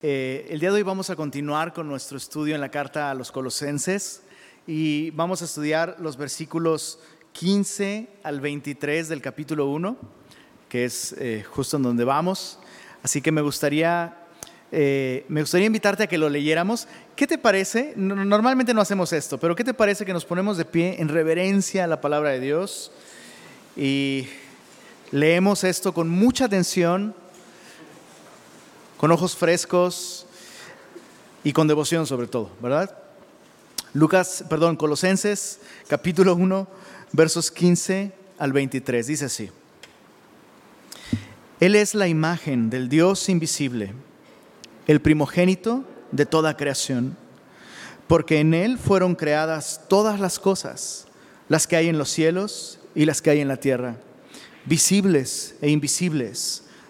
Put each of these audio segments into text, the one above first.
Eh, el día de hoy vamos a continuar con nuestro estudio en la carta a los colosenses y vamos a estudiar los versículos 15 al 23 del capítulo 1, que es eh, justo en donde vamos. Así que me gustaría, eh, me gustaría invitarte a que lo leyéramos. ¿Qué te parece? Normalmente no hacemos esto, pero ¿qué te parece que nos ponemos de pie en reverencia a la palabra de Dios y leemos esto con mucha atención? Con ojos frescos y con devoción sobre todo, ¿verdad? Lucas, perdón, Colosenses capítulo 1, versos 15 al 23, dice así. Él es la imagen del Dios invisible, el primogénito de toda creación, porque en Él fueron creadas todas las cosas, las que hay en los cielos y las que hay en la tierra, visibles e invisibles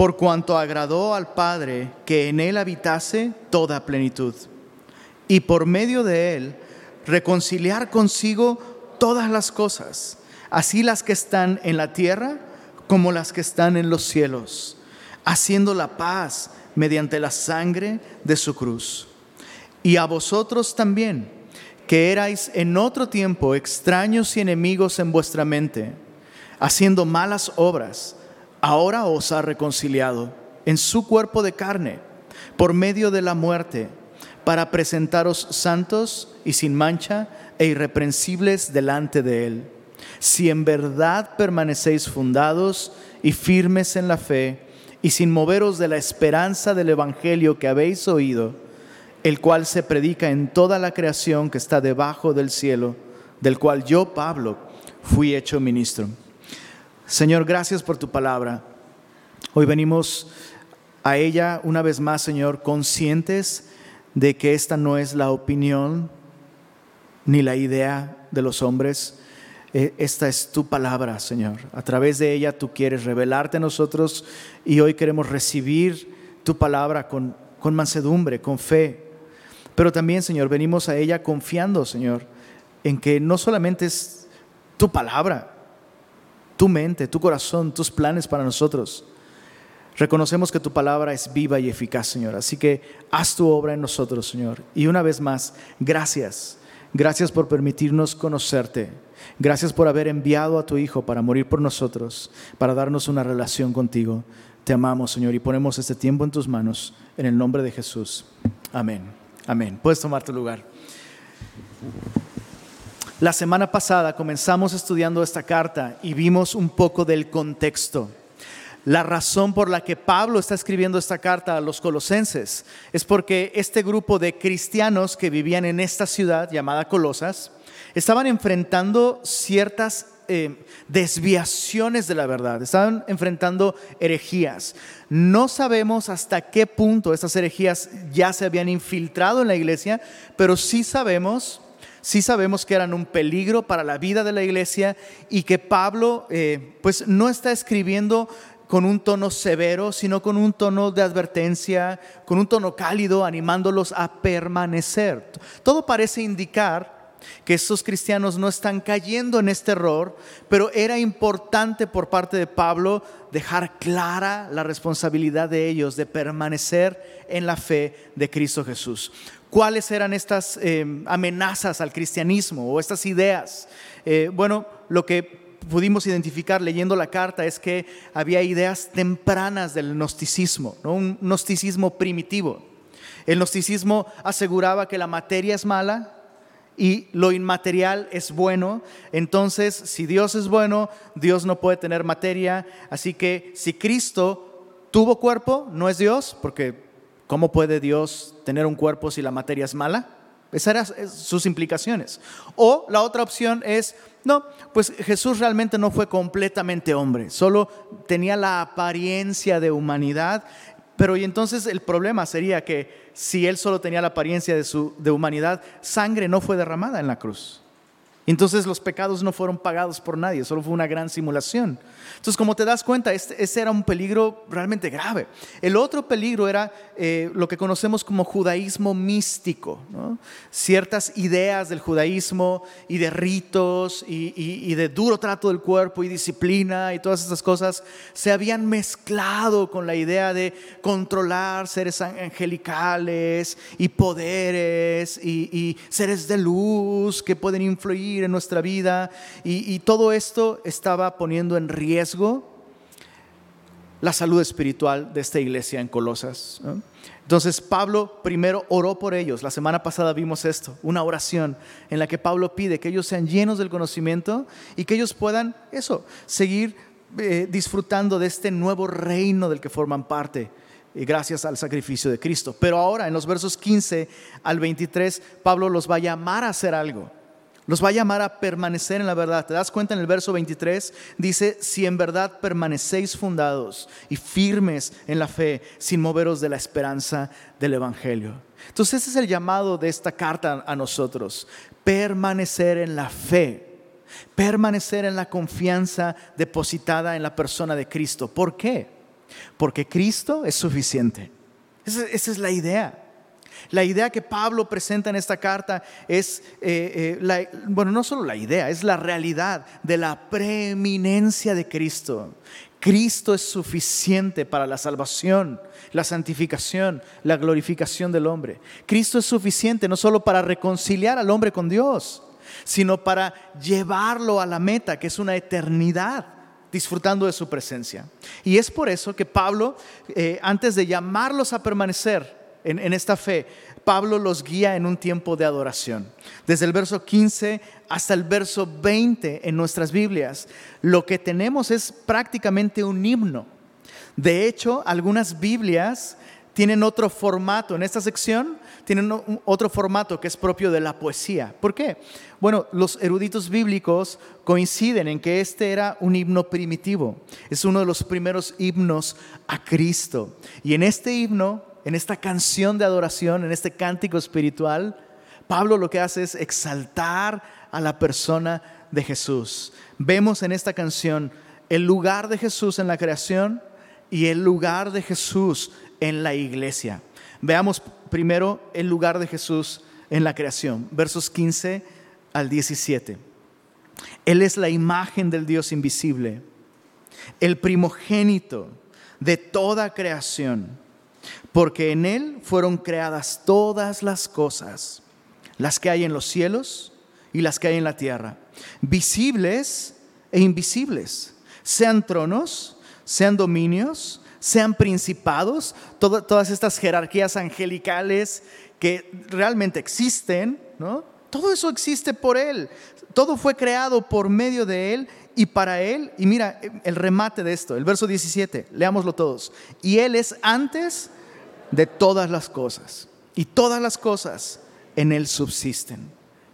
por cuanto agradó al Padre que en él habitase toda plenitud, y por medio de él reconciliar consigo todas las cosas, así las que están en la tierra como las que están en los cielos, haciendo la paz mediante la sangre de su cruz. Y a vosotros también, que erais en otro tiempo extraños y enemigos en vuestra mente, haciendo malas obras, ahora os ha reconciliado en su cuerpo de carne por medio de la muerte, para presentaros santos y sin mancha e irreprensibles delante de Él. Si en verdad permanecéis fundados y firmes en la fe, y sin moveros de la esperanza del Evangelio que habéis oído, el cual se predica en toda la creación que está debajo del cielo, del cual yo, Pablo, fui hecho ministro. Señor, gracias por tu palabra. Hoy venimos a ella una vez más, Señor, conscientes de que esta no es la opinión ni la idea de los hombres. E, esta es tu palabra, Señor. A través de ella tú quieres revelarte a nosotros y hoy queremos recibir tu palabra con, con mansedumbre, con fe. Pero también, Señor, venimos a ella confiando, Señor, en que no solamente es tu palabra, tu mente, tu corazón, tus planes para nosotros. Reconocemos que tu palabra es viva y eficaz, Señor. Así que haz tu obra en nosotros, Señor. Y una vez más, gracias. Gracias por permitirnos conocerte. Gracias por haber enviado a tu Hijo para morir por nosotros, para darnos una relación contigo. Te amamos, Señor, y ponemos este tiempo en tus manos, en el nombre de Jesús. Amén. Amén. Puedes tomar tu lugar. La semana pasada comenzamos estudiando esta carta y vimos un poco del contexto. La razón por la que Pablo está escribiendo esta carta a los colosenses es porque este grupo de cristianos que vivían en esta ciudad llamada Colosas estaban enfrentando ciertas eh, desviaciones de la verdad, estaban enfrentando herejías. No sabemos hasta qué punto estas herejías ya se habían infiltrado en la iglesia, pero sí sabemos sí sabemos que eran un peligro para la vida de la iglesia y que Pablo eh, pues no está escribiendo con un tono severo, sino con un tono de advertencia, con un tono cálido, animándolos a permanecer. Todo parece indicar que estos cristianos no están cayendo en este error, pero era importante por parte de Pablo dejar clara la responsabilidad de ellos de permanecer en la fe de Cristo Jesús cuáles eran estas eh, amenazas al cristianismo o estas ideas. Eh, bueno, lo que pudimos identificar leyendo la carta es que había ideas tempranas del gnosticismo, un gnosticismo primitivo. El gnosticismo aseguraba que la materia es mala y lo inmaterial es bueno. Entonces, si Dios es bueno, Dios no puede tener materia. Así que si Cristo tuvo cuerpo, no es Dios, porque ¿Cómo puede Dios tener un cuerpo si la materia es mala? Esas eran sus implicaciones. O la otra opción es, no, pues Jesús realmente no fue completamente hombre, solo tenía la apariencia de humanidad, Pero y entonces el problema sería que si él solo tenía la apariencia de, su, de humanidad, sangre no fue derramada en la cruz. Entonces los pecados no fueron pagados por nadie, solo fue una gran simulación. Entonces, como te das cuenta, este, ese era un peligro realmente grave. El otro peligro era eh, lo que conocemos como judaísmo místico, ciertas ideas del judaísmo y de ritos y, y, de duro trato del cuerpo y disciplina y todas estas cosas se habían mezclado con la idea de controlar seres angelicales y poderes y, y seres de luz que pueden influir en nuestra vida y todo esto estaba poniendo en riesgo la salud espiritual de esta iglesia en Colosas. Entonces Pablo primero oró por ellos. La semana pasada vimos esto, una oración en la que Pablo pide que ellos sean llenos del conocimiento y que ellos puedan, eso, seguir eh, disfrutando de este nuevo reino del que forman parte y gracias al sacrificio de Cristo. Pero ahora en los versos 15 al 23, Pablo los va a llamar a hacer algo. Los va a llamar a permanecer en la verdad. ¿Te das cuenta en el verso 23? Dice, si en verdad permanecéis fundados y firmes en la fe, sin moveros de la esperanza del Evangelio. Entonces ese es el llamado de esta carta a nosotros. Permanecer en la fe. Permanecer en la confianza depositada en la persona de Cristo. ¿Por qué? Porque Cristo es suficiente. Esa, esa es la idea. La idea que Pablo presenta en esta carta es, eh, eh, bueno, no solo la idea, es la realidad de la preeminencia de Cristo. Cristo es suficiente para la salvación, la santificación, la glorificación del hombre. Cristo es suficiente no solo para reconciliar al hombre con Dios, sino para llevarlo a la meta, que es una eternidad disfrutando de su presencia. Y es por eso que Pablo, eh, antes de llamarlos a permanecer, en, esta fe, Pablo los guía en un tiempo de adoración. Desde el verso 15 hasta el verso 20 en nuestras Biblias, lo que tenemos es prácticamente un himno. De hecho, algunas Biblias tienen otro formato. En esta sección tienen otro formato que es propio de la poesía. ¿Por qué? Bueno, los eruditos bíblicos coinciden en que este era un himno primitivo. Es uno de los primeros himnos a Cristo. Y en este himno en esta canción de adoración, en este cántico espiritual, Pablo lo que hace es exaltar a la persona de Jesús. Vemos en esta canción el lugar de Jesús en la creación y el lugar de Jesús en la iglesia. Veamos primero el lugar de Jesús en la creación, versos 15 al 17. Él es la imagen del Dios invisible, el primogénito de toda creación porque en Él fueron creadas todas las cosas, las que hay en los cielos y las que hay en la tierra, visibles e invisibles, sean tronos, sean dominios, sean principados, todas estas jerarquías angelicales que realmente existen, ¿no? Todo eso existe por Él, todo fue creado por medio de Él y para Él, y mira el remate de esto, el verso 17, leámoslo todos, y Él es antes de todas las cosas. Y todas las cosas en Él subsisten.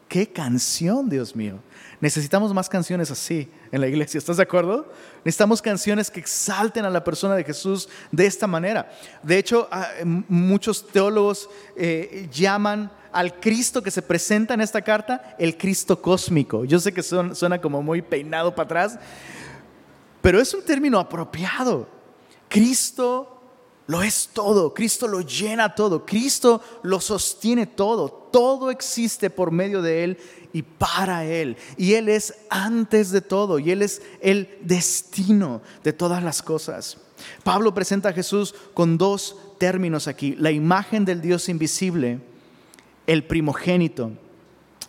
¡Qué canción, Dios mío! Necesitamos más canciones así en la iglesia, ¿estás de acuerdo? Necesitamos canciones que exalten a la persona de Jesús de esta manera. De hecho, ah, muchos teólogos eh, llaman al Cristo que se presenta en esta carta el Cristo cósmico. Yo sé que suena como muy peinado para atrás, pero es un término apropiado. Cristo lo es todo, Cristo lo llena todo, Cristo lo sostiene todo, todo existe por medio de Él y para Él. Y Él es antes de todo y Él es el destino de todas las cosas. Pablo presenta a Jesús con dos términos aquí, la imagen del Dios invisible, el primogénito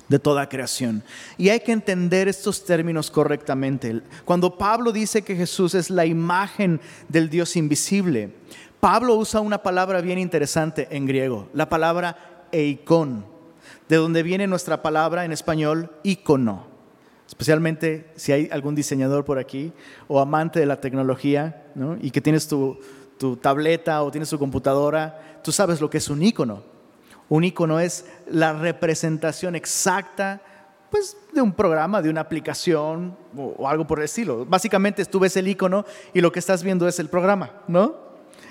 de toda creación. Y hay que entender estos términos correctamente. Cuando Pablo dice que Jesús es la imagen del Dios invisible, Pablo usa una palabra bien interesante en griego, la palabra eikon, de donde viene nuestra palabra en español icono. Especialmente si hay algún diseñador por aquí o amante de la tecnología y que tienes tu, tableta o tienes tu computadora, tú sabes lo que es un icono. Un icono es la representación exacta pues, de un programa, de una aplicación o, o algo por el estilo. Básicamente tú ves el icono y lo que estás viendo es el programa, ¿no?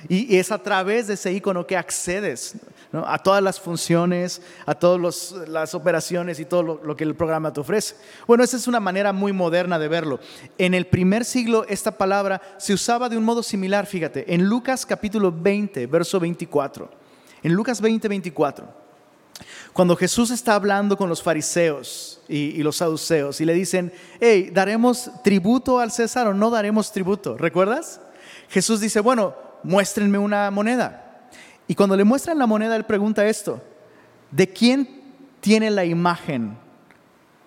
Y es a través de ese icono que accedes a todas las funciones, a todas las operaciones y todo lo, que el programa te ofrece. Bueno, esa es una manera muy moderna de verlo. En el primer siglo esta palabra se usaba de un modo similar, fíjate, en Lucas capítulo 20, verso 24. En Lucas 20, 24. Cuando Jesús está hablando con los fariseos y, y, los saduceos y le dicen, hey, ¿daremos tributo al César o no daremos tributo? ¿Recuerdas? Jesús dice, bueno, muéstrenme una moneda. Y cuando le muestran la moneda, él pregunta esto, ¿de quién tiene la imagen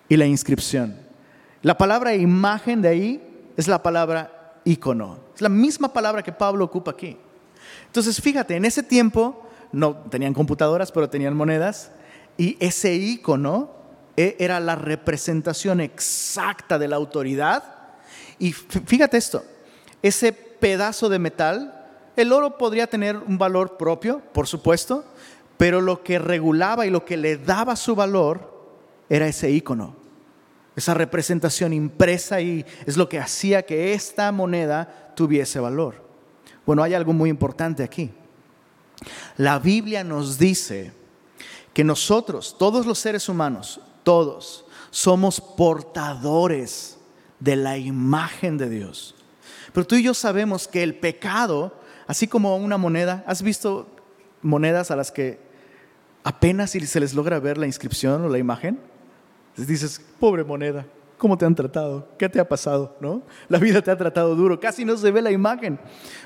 y la inscripción? La palabra imagen de ahí es la palabra ícono. Es la misma palabra que Pablo ocupa aquí. Entonces, fíjate, en ese tiempo no tenían computadoras, pero tenían monedas. Y ese ícono e, era la representación exacta de la autoridad. Y fíjate esto, ese pedazo de metal el oro podría tener un valor propio, por supuesto, pero lo que regulaba y lo que le daba su valor era ese icono, esa representación impresa y es lo que hacía que esta moneda tuviese valor. Bueno, hay algo muy importante aquí. La Biblia nos dice que nosotros, todos los seres humanos, todos, somos portadores de la imagen de Dios. Pero tú y yo sabemos que el pecado Así como una moneda, ¿has visto monedas a las que apenas si se les logra ver la inscripción o la imagen? Dices, pobre moneda, ¿cómo te han tratado? ¿Qué te ha pasado? ¿No? La vida te ha tratado duro, casi no se ve la imagen.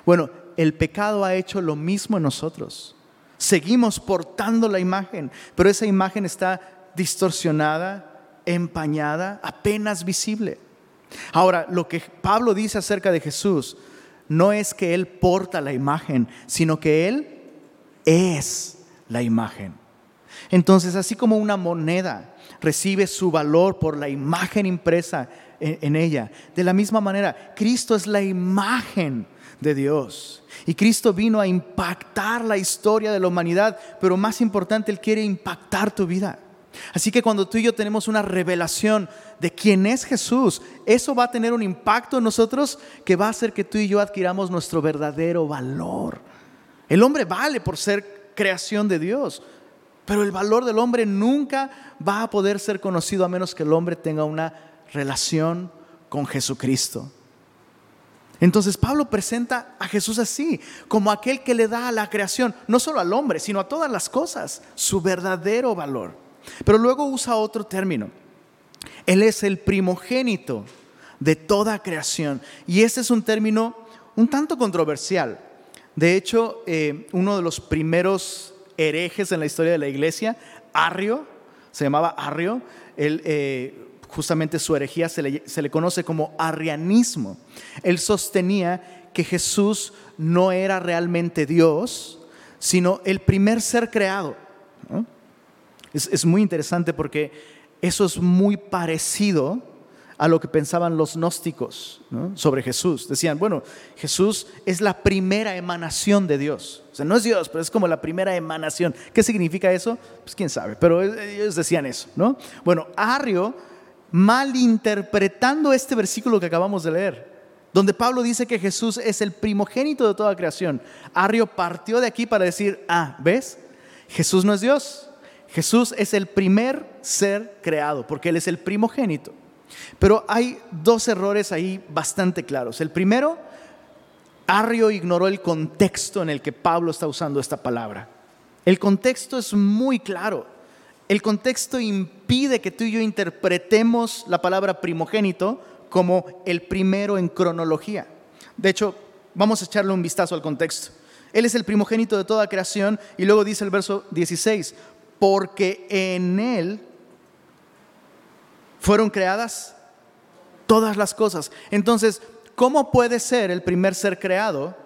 Bueno, el pecado ha hecho lo mismo en nosotros. Seguimos portando la imagen, pero esa imagen está distorsionada, empañada, apenas visible. Ahora, lo que Pablo dice acerca de Jesús no es que Él porta la imagen, sino que Él es la imagen. Entonces, así como una moneda recibe su valor por la imagen impresa en, ella, de la misma manera, Cristo es la imagen de Dios. Y Cristo vino a impactar la historia de la humanidad, pero más importante, Él quiere impactar tu vida. Así que cuando tú y yo tenemos una revelación de quién es Jesús, eso va a tener un impacto en nosotros que va a hacer que tú y yo adquiramos nuestro verdadero valor. El hombre vale por ser creación de Dios, pero el valor del hombre nunca va a poder ser conocido a menos que el hombre tenga una relación con Jesucristo. Entonces Pablo presenta a Jesús así, como aquel que le da a la creación, no solo al hombre, sino a todas las cosas, su verdadero valor. Pero luego usa otro término. Él es el primogénito de toda creación. Y este es un término un tanto controversial. De hecho, eh, uno de los primeros herejes en la historia de la iglesia, Arrio, se llamaba Arrio, él, eh, justamente su herejía se le, se le, conoce como arrianismo. Él sostenía que Jesús no era realmente Dios, sino el primer ser creado. Es, muy interesante porque eso es muy parecido a lo que pensaban los gnósticos sobre Jesús. Decían, bueno, Jesús es la primera emanación de Dios. O sea, no es Dios, pero es como la primera emanación. ¿Qué significa eso? Pues quién sabe, pero ellos decían eso, ¿no? Bueno, Arrio, malinterpretando este versículo que acabamos de leer, donde Pablo dice que Jesús es el primogénito de toda creación, Arrio partió de aquí para decir, ah, ¿ves? Jesús no es Dios. Jesús es el primer ser creado, porque Él es el primogénito. Pero hay dos errores ahí bastante claros. El primero, Arrio ignoró el contexto en el que Pablo está usando esta palabra. El contexto es muy claro. El contexto impide que tú y yo interpretemos la palabra primogénito como el primero en cronología. De hecho, vamos a echarle un vistazo al contexto. Él es el primogénito de toda creación y luego dice el verso 16, porque en Él fueron creadas todas las cosas. Entonces, ¿cómo puede ser el primer ser creado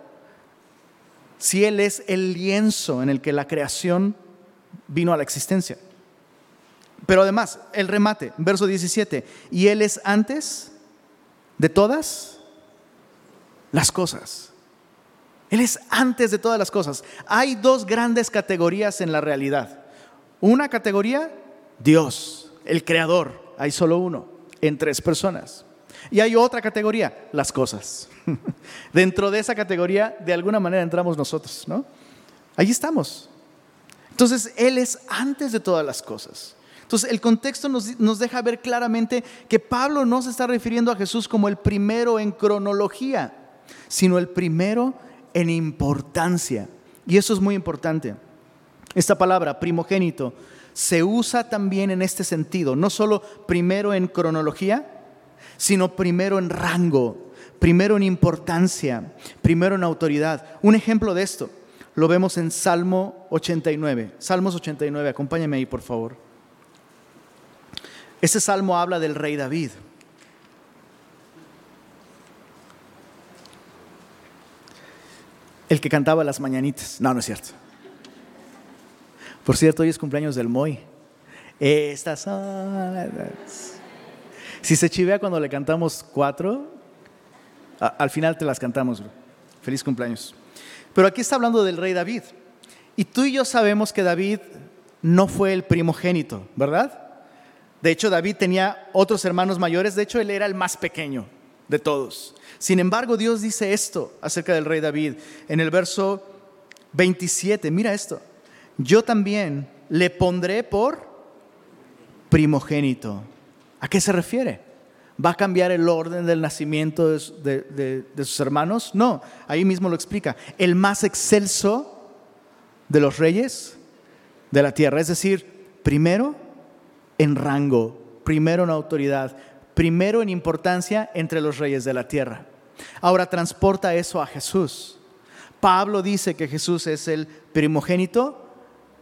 si Él es el lienzo en el que la creación vino a la existencia? Pero además, el remate, verso 17, y Él es antes de todas las cosas. Él es antes de todas las cosas. Hay dos grandes categorías en la realidad. Una categoría, Dios, el creador. Hay solo uno, en tres personas. Y hay otra categoría, las cosas. Dentro de esa categoría, de alguna manera entramos nosotros, ¿no? Allí estamos. Entonces, Él es antes de todas las cosas. Entonces, el contexto nos, nos, deja ver claramente que Pablo no se está refiriendo a Jesús como el primero en cronología, sino el primero en importancia. Y eso es muy importante. Esta palabra, primogénito, se usa también en este sentido, no solo primero en cronología, sino primero en rango, primero en importancia, primero en autoridad. Un ejemplo de esto lo vemos en Salmo 89. Salmos 89, acompáñame ahí por favor. Este salmo habla del rey David. El que cantaba las mañanitas. No, no es cierto. Por cierto, hoy es cumpleaños del Moy. Estas son Si se chivea cuando le cantamos cuatro, al final te las cantamos. Feliz cumpleaños. Pero aquí está hablando del rey David. Y tú y yo sabemos que David no fue el primogénito, ¿verdad? De hecho, David tenía otros hermanos mayores. De hecho, él era el más pequeño de todos. Sin embargo, Dios dice esto acerca del rey David en el verso 27. Mira esto yo también le pondré por primogénito. ¿A qué se refiere? ¿Va a cambiar el orden del nacimiento de, sus hermanos? No, ahí mismo lo explica. El más excelso de los reyes de la tierra. Es decir, primero en rango, primero en autoridad, primero en importancia entre los reyes de la tierra. Ahora transporta eso a Jesús. Pablo dice que Jesús es el primogénito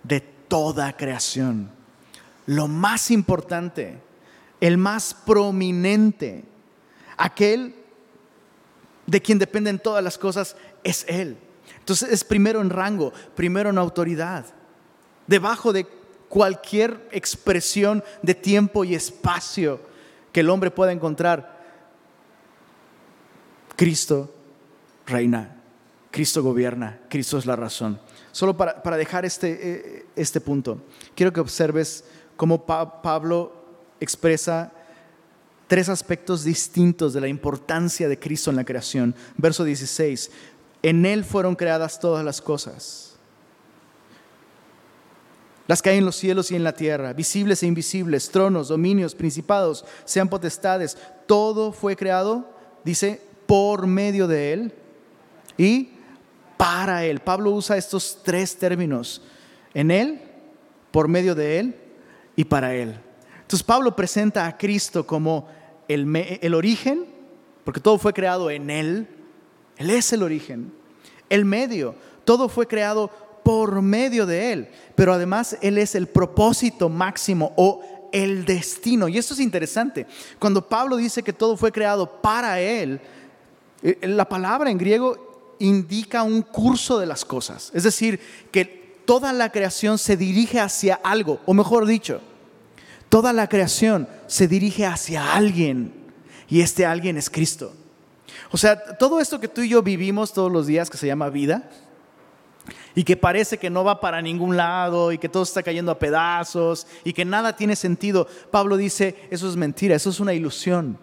de toda creación. Lo más importante, el más prominente, aquel de quien dependen todas las cosas, es Él. Entonces es primero en rango, primero en autoridad, debajo de cualquier expresión de tiempo y espacio que el hombre pueda encontrar. Cristo reina, Cristo gobierna, Cristo es la razón. Solo para, dejar este, eh, este punto, quiero que observes cómo Pablo expresa tres aspectos distintos de la importancia de Cristo en la creación. Verso 16, en Él fueron creadas todas las cosas, las que hay en los cielos y en la tierra, visibles e invisibles, tronos, dominios, principados, sean potestades, todo fue creado, dice, por medio de Él y para Él. Pablo usa estos tres términos, en Él, por medio de Él y para Él. Entonces Pablo presenta a Cristo como el, el origen, porque todo fue creado en Él, Él es el origen, el medio, todo fue creado por medio de Él, pero además Él es el propósito máximo o el destino. Y esto es interesante. Cuando Pablo dice que todo fue creado para Él, eh, la palabra en griego indica un curso de las cosas. Es decir, que toda la creación se dirige hacia algo, o mejor dicho, toda la creación se dirige hacia alguien, y este alguien es Cristo. O sea, todo esto que tú y yo vivimos todos los días, que se llama vida, y que parece que no va para ningún lado y que todo está cayendo a pedazos y que nada tiene sentido, Pablo dice, eso es mentira, eso es una ilusión.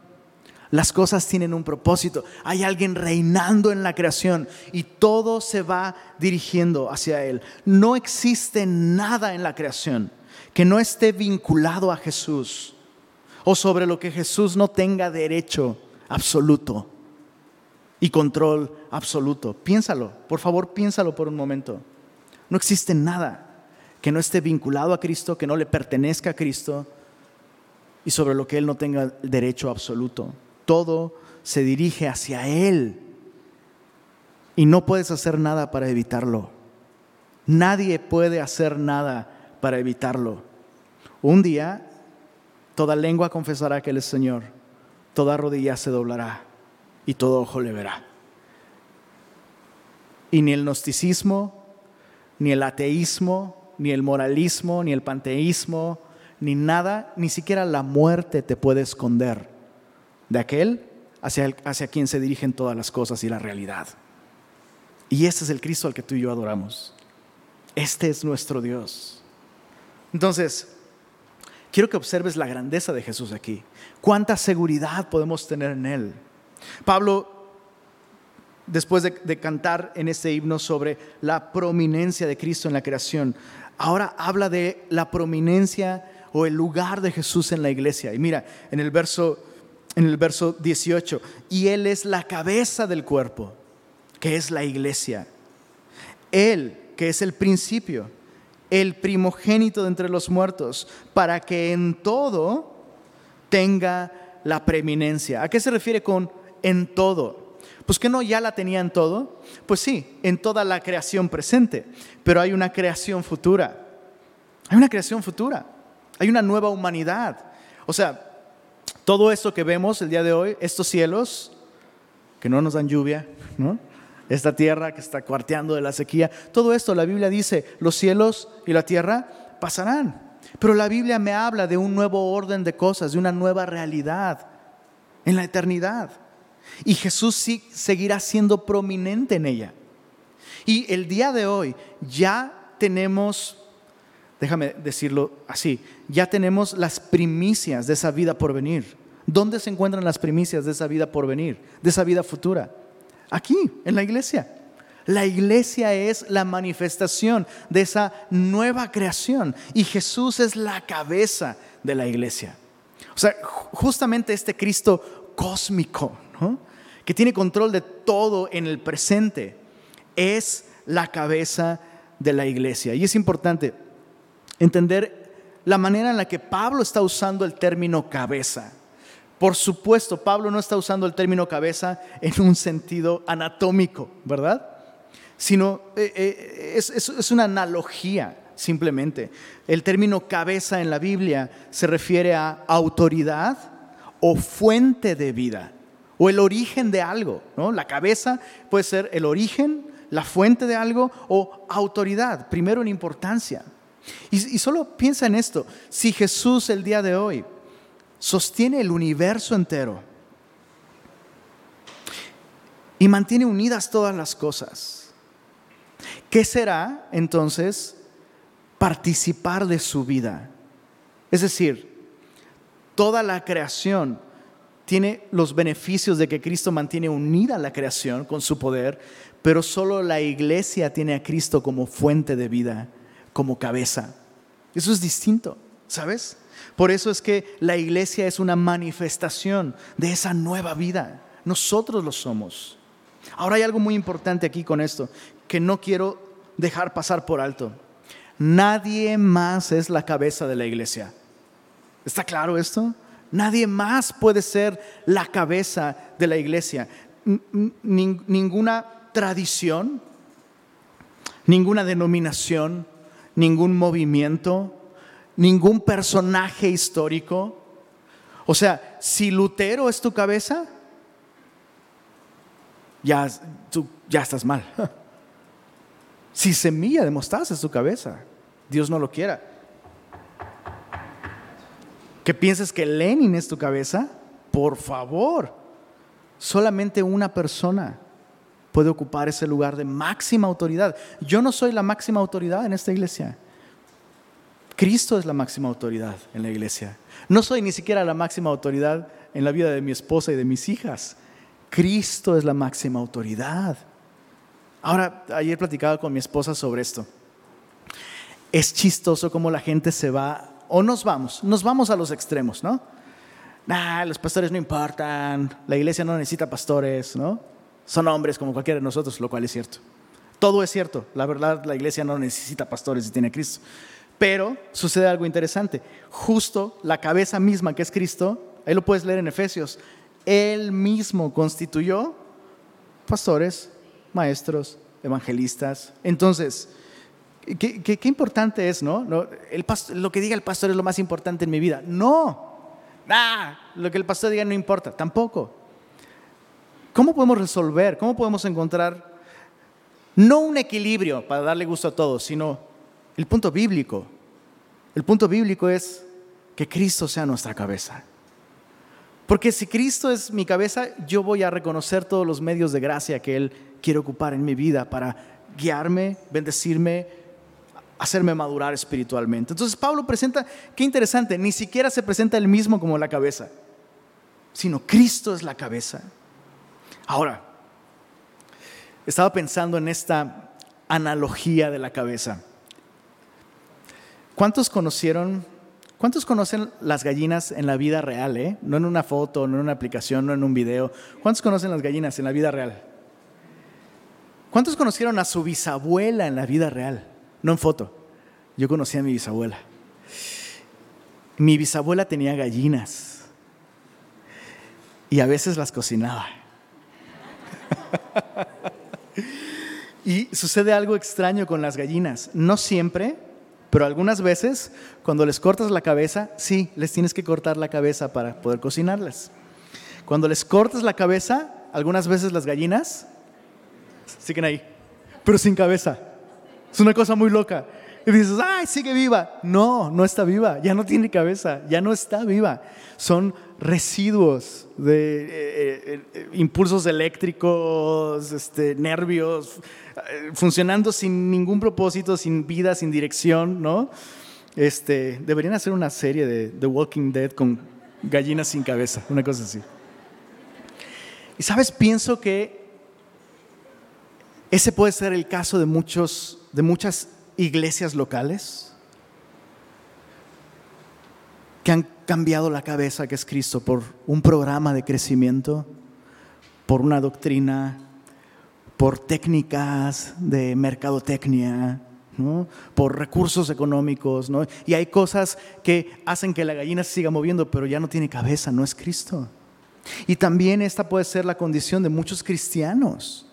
Las cosas tienen un propósito. Hay alguien reinando en la creación y todo se va dirigiendo hacia Él. No existe nada en la creación que no esté vinculado a Jesús o sobre lo que Jesús no tenga derecho absoluto y control absoluto. Piénsalo, por favor, piénsalo por un momento. No existe nada que no esté vinculado a Cristo, que no le pertenezca a Cristo y sobre lo que Él no tenga derecho absoluto todo se dirige hacia Él. Y no puedes hacer nada para evitarlo. Nadie puede hacer nada para evitarlo. Un día toda lengua confesará que Él es Señor, toda rodilla se doblará y todo ojo le verá. Y ni el gnosticismo, ni el ateísmo, ni el moralismo, ni el panteísmo, ni nada, ni siquiera la muerte te puede esconder de aquel hacia, hacia quien se dirigen todas las cosas y la realidad. Y este es el Cristo al que tú y yo adoramos. Este es nuestro Dios. Entonces, quiero que observes la grandeza de Jesús aquí. Cuánta seguridad podemos tener en Él. Pablo, después de, cantar en este himno sobre la prominencia de Cristo en la creación, ahora habla de la prominencia o el lugar de Jesús en la iglesia. Y mira, en el verso, en el verso 18, y Él es la cabeza del cuerpo, que es la iglesia. Él, que es el principio el primogénito de entre los muertos, para que en todo tenga la preeminencia. ¿A qué se refiere con en todo? Pues que no ya la tenía en todo. Pues sí, en toda la creación presente, pero hay una creación futura. Hay una creación futura. Hay una nueva humanidad. O sea, todo esto que vemos el día de hoy, estos cielos que no nos dan lluvia, ¿no? esta tierra que está cuarteando de la sequía. Todo esto la Biblia dice, los cielos y la tierra pasarán. Pero la Biblia me habla de un nuevo orden de cosas, de una nueva realidad en la eternidad. Y Jesús sí seguirá siendo prominente en ella. Y el día de hoy ya tenemos, déjame decirlo así, ya tenemos las primicias de esa vida por venir. ¿Dónde se encuentran las primicias de esa vida por venir, de esa vida futura? Aquí, en la iglesia. La iglesia es la manifestación de esa nueva creación y Jesús es la cabeza de la iglesia. O sea, justamente este Cristo cósmico, que tiene control de todo en el presente, es la cabeza de la iglesia. Y es importante entender la manera en la que Pablo está usando el término cabeza. Por supuesto, Pablo no está usando el término cabeza en un sentido anatómico, ¿verdad? Sino eh, eh, es, una analogía simplemente. El término cabeza en la Biblia se refiere a autoridad o fuente de vida o el origen de algo. ¿no? La cabeza puede ser el origen, la fuente de algo o autoridad, primero en importancia. Y solo piensa en esto, si Jesús el día de hoy sostiene el universo entero y mantiene unidas todas las cosas. ¿Qué será entonces participar de su vida? Es decir, toda la creación tiene los beneficios de que Cristo mantiene unida la creación con su poder, pero solo la iglesia tiene a Cristo como fuente de vida, como cabeza. Eso es distinto, ¿sabes? Por eso es que la iglesia es una manifestación de esa nueva vida. Nosotros lo somos. Ahora hay algo muy importante aquí con esto que no quiero dejar pasar por alto. Nadie más es la cabeza de la iglesia. ¿Está claro esto? Nadie más puede ser la cabeza de la iglesia. ninguna tradición, ninguna denominación, ningún movimiento, ningún personaje histórico. O sea, si Lutero es tu cabeza, ya, tú, ya estás mal. Si semilla de mostaza es tu cabeza, Dios no lo quiera. Que pienses que Lenin es tu cabeza, por favor. Solamente una persona puede ocupar ese lugar de máxima autoridad. Yo no soy la máxima autoridad en esta iglesia. Cristo es la máxima autoridad en la iglesia. No soy ni siquiera la máxima autoridad en la vida de mi esposa y de mis hijas. Cristo es la máxima autoridad. Ahora, ayer platicaba con mi esposa sobre esto. Es chistoso cómo la gente se va, o nos vamos, nos vamos a los extremos, ¿no? Nah, los pastores no importan, la iglesia no necesita pastores, ¿no? Son hombres como cualquiera de nosotros, lo cual es cierto. Todo es cierto, la verdad, la iglesia no necesita pastores si tiene Cristo. Pero sucede algo interesante. Justo la cabeza misma que es Cristo, ahí lo puedes leer en Efesios, Él mismo constituyó pastores, maestros, evangelistas. Entonces, qué, importante es, ¿no? lo que diga el pastor es lo más importante en mi vida. No, ah, lo que el pastor diga no importa, tampoco. ¿Cómo podemos resolver? ¿Cómo podemos encontrar no un equilibrio para darle gusto a todos, sino el punto bíblico. El punto bíblico es que Cristo sea nuestra cabeza. Porque si Cristo es mi cabeza, yo voy a reconocer todos los medios de gracia que Él quiere ocupar en mi vida para guiarme, bendecirme, hacerme madurar espiritualmente. Entonces Pablo presenta, qué interesante, ni siquiera se presenta él mismo como la cabeza, sino Cristo es la cabeza. Ahora, estaba pensando en esta analogía de la cabeza. ¿Cuántos conocieron, cuántos conocen las gallinas en la vida real? Eh? No en una foto, no en una aplicación, no en un video. ¿Cuántos conocen las gallinas en la vida real? ¿Cuántos conocieron a su bisabuela en la vida real? No en foto. Yo conocí a mi bisabuela. Mi bisabuela tenía gallinas y a veces las cocinaba. y sucede algo extraño con las gallinas. No siempre, pero algunas veces, cuando les cortas la cabeza, sí, les tienes que cortar la cabeza para poder cocinarlas. Cuando les cortas la cabeza, algunas veces las gallinas siguen ahí, pero sin cabeza. Es una cosa muy loca. Y dices, ay, sigue viva. No, no está viva, ya no tiene cabeza, ya no está viva. Son residuos de eh, eh, eh, impulsos eléctricos, este, nervios, funcionando sin ningún propósito, sin vida, sin dirección, ¿no? Este, deberían hacer una serie de The Walking Dead con gallinas sin cabeza, una cosa así. Y sabes, pienso que ese puede ser el caso de, muchos, de muchas iglesias locales que han cambiado la cabeza que es Cristo por un programa de crecimiento, por una doctrina, por técnicas de mercadotecnia, por recursos económicos. Y hay cosas que hacen que la gallina se siga moviendo, pero ya no tiene cabeza, no es Cristo. Y también esta puede ser la condición de muchos cristianos.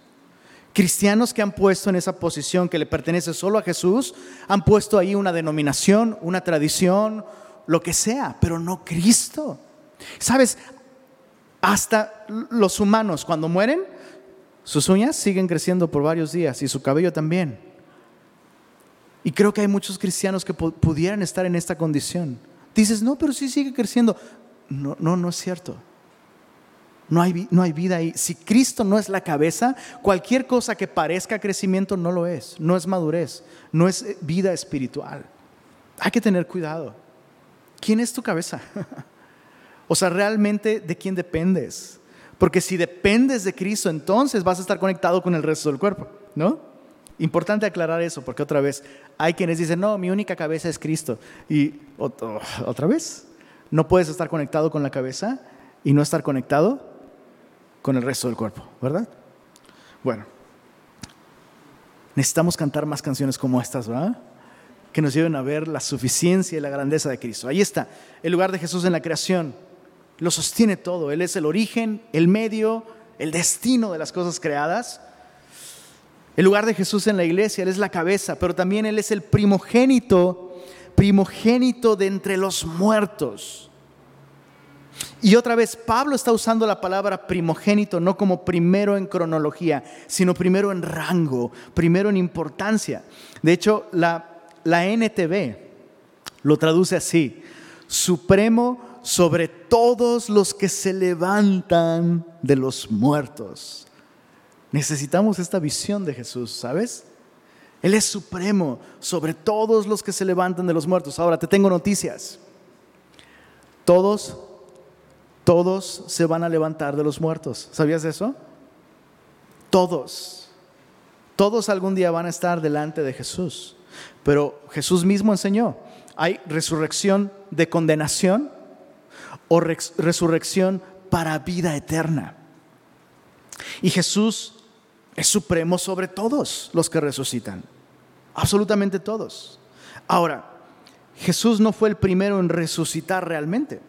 Cristianos que han puesto en esa posición que le pertenece solo a Jesús, han puesto ahí una denominación, una tradición, lo que sea, pero no Cristo. ¿Sabes? Hasta los humanos cuando mueren, sus uñas siguen creciendo por varios días y su cabello también. Y creo que hay muchos cristianos que pudieran estar en esta condición. Dices, no, pero sí sigue creciendo. No, no, no es cierto. No hay, no hay vida ahí. Si Cristo no es la cabeza, cualquier cosa que parezca crecimiento no lo es. No es madurez, no es eh, vida espiritual. Hay que tener cuidado. ¿Quién es tu cabeza? o sea, realmente de quién dependes. Porque si dependes de Cristo, entonces vas a estar conectado con el resto del cuerpo, ¿no? Importante aclarar eso, porque otra vez hay quienes dicen, no, mi única cabeza es Cristo. Y otra vez, no puedes estar conectado con la cabeza y no estar conectado con el resto del cuerpo, ¿verdad? Bueno, necesitamos cantar más canciones como estas, ¿verdad? Que nos lleven a ver la suficiencia y la grandeza de Cristo. Ahí está, el lugar de Jesús en la creación. Lo sostiene todo. Él es el origen, el medio, el destino de las cosas creadas. El lugar de Jesús en la iglesia, Él es la cabeza, pero también Él es el primogénito, primogénito de entre los muertos. Y otra vez, Pablo está usando la palabra primogénito no como primero en cronología, sino primero en rango, primero en importancia. De hecho, la la NTV lo traduce así, supremo sobre todos los que se levantan de los muertos. Necesitamos esta visión de Jesús, ¿sabes? Él es supremo sobre todos los que se levantan de los muertos. Ahora te tengo noticias. Todos, todos se van a levantar de los muertos. ¿Sabías eso? Todos. Todos algún día van a estar delante de Jesús. Pero Jesús mismo enseñó, hay resurrección de condenación o resurrección para vida eterna. Y Jesús es supremo sobre todos los que resucitan, absolutamente todos. Ahora, Jesús no fue el primero en resucitar realmente.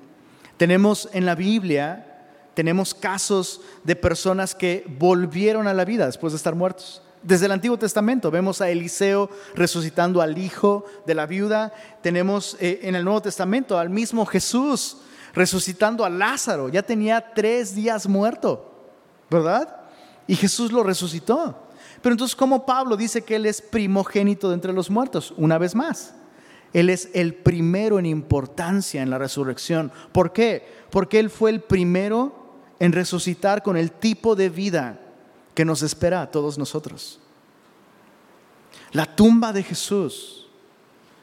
Tenemos en la Biblia, tenemos casos de personas que volvieron a la vida después de estar muertos. Desde el Antiguo Testamento vemos a Eliseo resucitando al hijo de la viuda. Tenemos eh, en el Nuevo Testamento al mismo Jesús resucitando a Lázaro. Ya tenía tres días muerto, ¿verdad? Y Jesús lo resucitó. Pero entonces, ¿cómo Pablo dice que Él es primogénito de entre los muertos? Una vez más, Él es el primero en importancia en la resurrección. ¿Por qué? Porque Él fue el primero en resucitar con el tipo de vida que nos espera a todos nosotros. La tumba de Jesús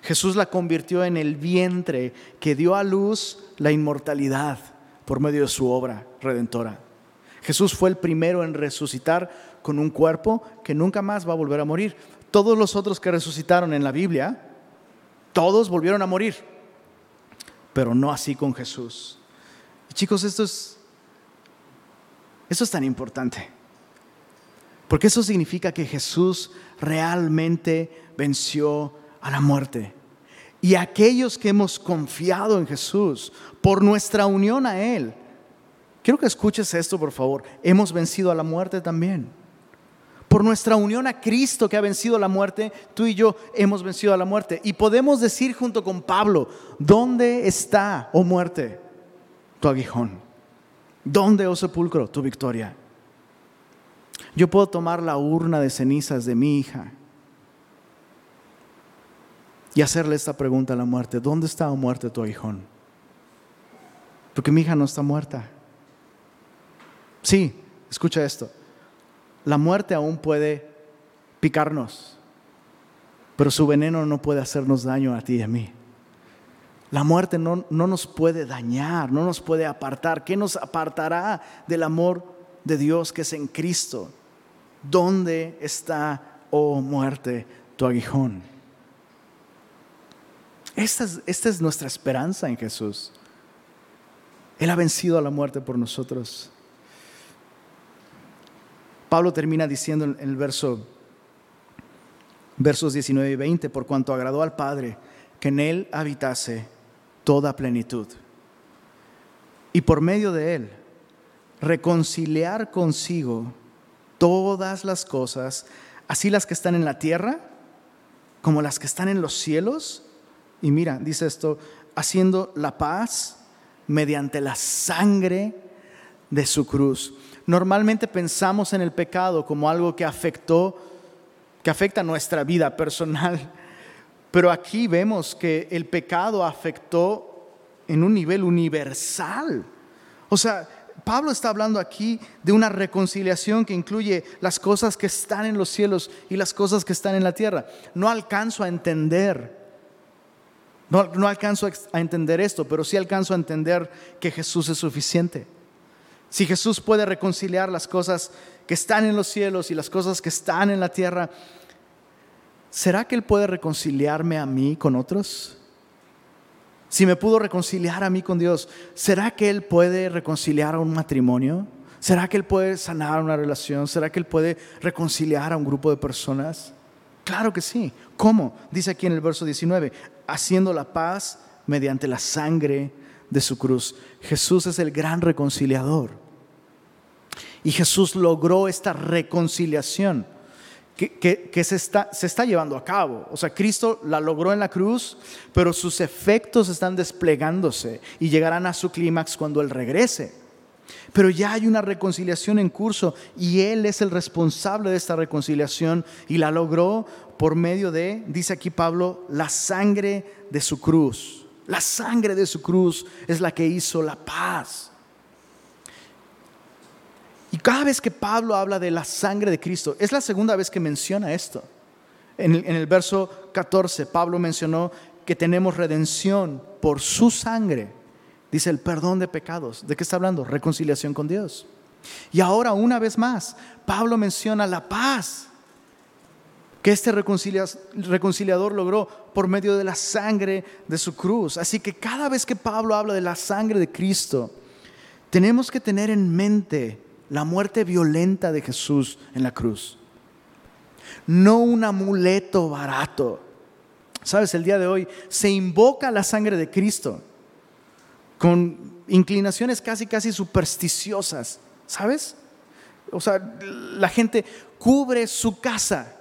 Jesús la convirtió en el vientre que dio a luz la inmortalidad por medio de su obra redentora. Jesús fue el primero en resucitar con un cuerpo que nunca más va a volver a morir. Todos los otros que resucitaron en la Biblia, todos volvieron a morir, pero no así con Jesús. chicos, esto es, esto es tan importante, porque eso significa que Jesús realmente venció a la muerte. Y aquellos que hemos confiado en Jesús por nuestra unión a Él, quiero que escuches esto por favor, hemos vencido a la muerte también. Por nuestra unión a Cristo que ha vencido la muerte, tú y yo hemos vencido a la muerte. Y podemos decir junto con Pablo, ¿dónde está, oh muerte, tu aguijón? ¿Dónde, oh sepulcro, tu victoria? Yo puedo tomar la urna de cenizas de mi hija y hacerle esta pregunta a la muerte, ¿dónde está, muerte, tu aguijón? Porque mi hija no está muerta. Sí, escucha esto la muerte aún puede picarnos, pero su veneno no puede hacernos daño a ti y a mí. La muerte no, no, nos puede dañar, no nos puede apartar. ¿Qué nos apartará del amor de Dios que es en Cristo? ¿Dónde está, oh muerte, tu aguijón? Esta es, esta es nuestra esperanza en Jesús. Él ha vencido a la muerte por nosotros. Pablo termina diciendo en el verso, versos 19 y 20, por cuanto agradó al Padre que en Él habitase toda plenitud. Y por medio de Él, reconciliar consigo todas las cosas, así las que están en la tierra como las que están en los cielos. Y mira, dice esto, haciendo la paz mediante la sangre de su cruz. Normalmente pensamos en el pecado como algo que afectó, que afecta nuestra vida personal, pero aquí vemos que el pecado afectó en un nivel universal. O sea, Pablo está hablando aquí de una reconciliación que incluye las cosas que están en los cielos y las cosas que están en la tierra. No alcanzo a entender, no, no alcanzo a entender esto, pero sí alcanzo a entender que Jesús es suficiente. Si Jesús puede reconciliar las cosas que están en los cielos y las cosas que están en la tierra, ¿será que Él puede reconciliarme a mí con otros? Si me pudo reconciliar a mí con Dios, ¿será que Él puede reconciliar a un matrimonio? ¿Será que Él puede sanar una relación? ¿Será que Él puede reconciliar a un grupo de personas? Claro que sí. ¿Cómo? Dice aquí en el verso 19, haciendo la paz mediante la sangre de su cruz. Jesús es el gran reconciliador. Y Jesús logró esta reconciliación que, se, está, se está llevando a cabo. O sea, Cristo la logró en la cruz, pero sus efectos están desplegándose y llegarán a su clímax cuando Él regrese. Pero ya hay una reconciliación en curso y Él es el responsable de esta reconciliación y la logró por medio de, dice aquí Pablo, la sangre de su cruz. La sangre de su cruz es la que hizo la paz. Y cada vez que Pablo habla de la sangre de Cristo, es la segunda vez que menciona esto. En el, verso 14, Pablo mencionó que tenemos redención por su sangre. Dice el perdón de pecados. ¿De qué está hablando? Reconciliación con Dios. Y ahora una vez más, Pablo menciona la paz que este reconciliador logró por medio de la sangre de su cruz. Así que cada vez que Pablo habla de la sangre de Cristo, tenemos que tener en mente la muerte violenta de Jesús en la cruz. No un amuleto barato. Sabes, el día de hoy se invoca la sangre de Cristo con inclinaciones casi, casi supersticiosas. ¿Sabes? O sea, la gente cubre su casa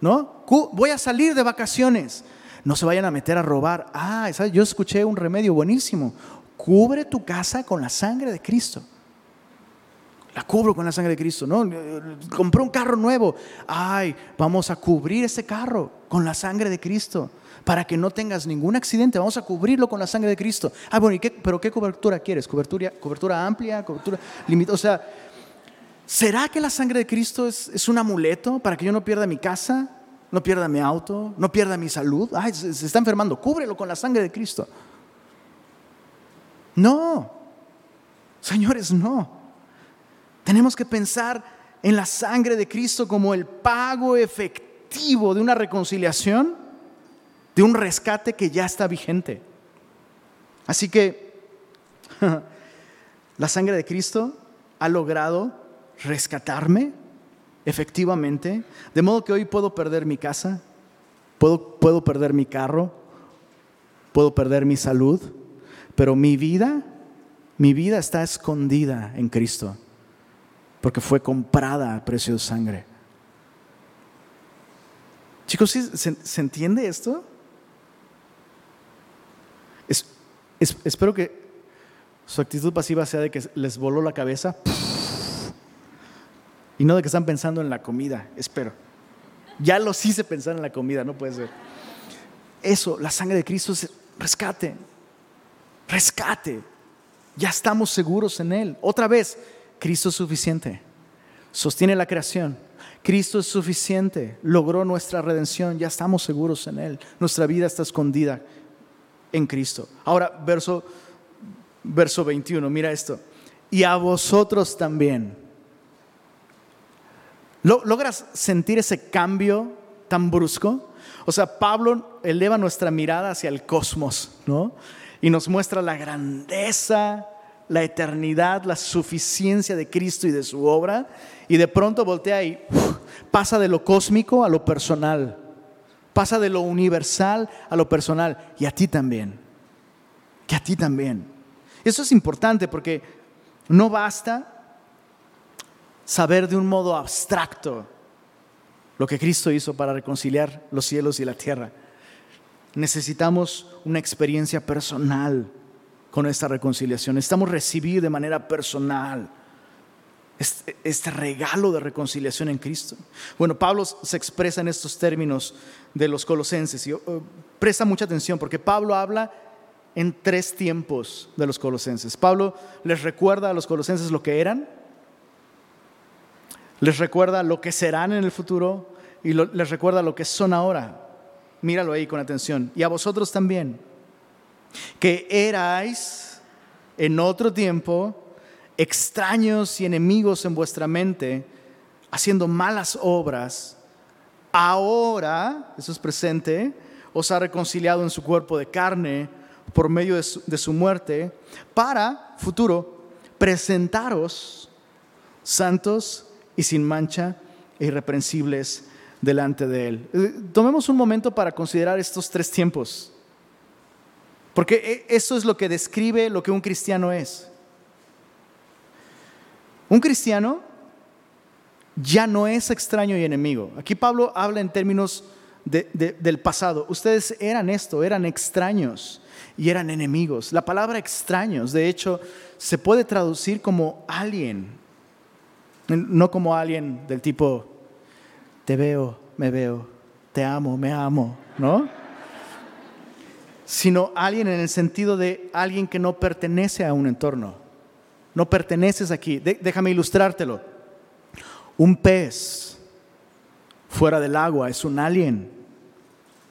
¿no? Voy a salir de vacaciones. No se vayan a meter a robar. Ah, yo escuché un remedio buenísimo. Cubre tu casa con la sangre de Cristo. La cubro con la sangre de Cristo, ¿no? Compré un carro nuevo. Ay, vamos a cubrir ese carro con la sangre de Cristo para que no tengas ningún accidente. Vamos a cubrirlo con la sangre de Cristo. Ah, bueno, ¿y qué, pero qué cobertura quieres? ¿Cobertura, cobertura amplia? ¿Cobertura limitada? O sea, ¿será que la sangre de Cristo es, es un amuleto para que yo no pierda mi casa? no pierda mi auto, no pierda mi salud. Ay, se, se está enfermando, cúbrelo con la sangre de Cristo. No, señores, no. Tenemos que pensar en la sangre de Cristo como el pago efectivo de una reconciliación, de un rescate que ya está vigente. Así que la sangre de Cristo ha logrado rescatarme efectivamente, de modo que hoy puedo perder mi casa, puedo, puedo perder mi carro, puedo perder mi salud, pero mi vida, mi vida está escondida en Cristo, porque fue comprada a precio de sangre. Chicos, ¿se, entiende esto? espero que su actitud pasiva sea de que les voló la cabeza y no de que están pensando en la comida, espero. Ya los hice pensar en la comida, no puede ser. Eso, la sangre de Cristo es rescate, rescate. Ya estamos seguros en Él. Otra vez, Cristo es suficiente. Sostiene la creación. Cristo es suficiente. Logró nuestra redención. Ya estamos seguros en Él. Nuestra vida está escondida en Cristo. Ahora, verso, verso 21, mira esto. Y a vosotros también. ¿Logras sentir ese cambio tan brusco? O sea, Pablo eleva nuestra mirada hacia el cosmos, ¿no? y nos muestra la grandeza, la eternidad, la suficiencia de Cristo y de su obra, y de pronto voltea y pasa de lo cósmico a lo personal, pasa de lo universal a lo personal, y a ti también, que a ti también. Eso es importante porque no basta saber de un modo abstracto lo que Cristo hizo para reconciliar los cielos y la tierra necesitamos una experiencia personal con esta reconciliación. Necesitamos recibir de manera personal este, regalo de reconciliación en Cristo. Bueno, Pablo se expresa en estos términos de los colosenses y uh, presta mucha atención porque Pablo habla en tres tiempos de los colosenses. Pablo les recuerda a los colosenses lo que eran, les recuerda lo que serán en el futuro y les recuerda lo que son ahora. Míralo ahí con atención. Y a vosotros también, que erais en otro tiempo extraños y enemigos en vuestra mente, haciendo malas obras, ahora, eso es presente, os ha reconciliado en su cuerpo de carne por medio de su, de su muerte, para, futuro, presentaros santos y sin mancha e irreprensibles delante de Él. Eh, tomemos un momento para considerar estos tres tiempos, porque e, eso es lo que describe lo que un cristiano es. Un cristiano ya no es extraño y enemigo. Aquí Pablo habla en términos del pasado. Ustedes eran esto, eran extraños y eran enemigos. La palabra extraños, de hecho, se puede traducir como alien, no como alguien del tipo te veo, me veo, te amo, me amo, ¿no? Sino alguien en el sentido de alguien que no pertenece a un entorno. No perteneces aquí. déjame ilustrártelo. Un pez fuera del agua es un alien.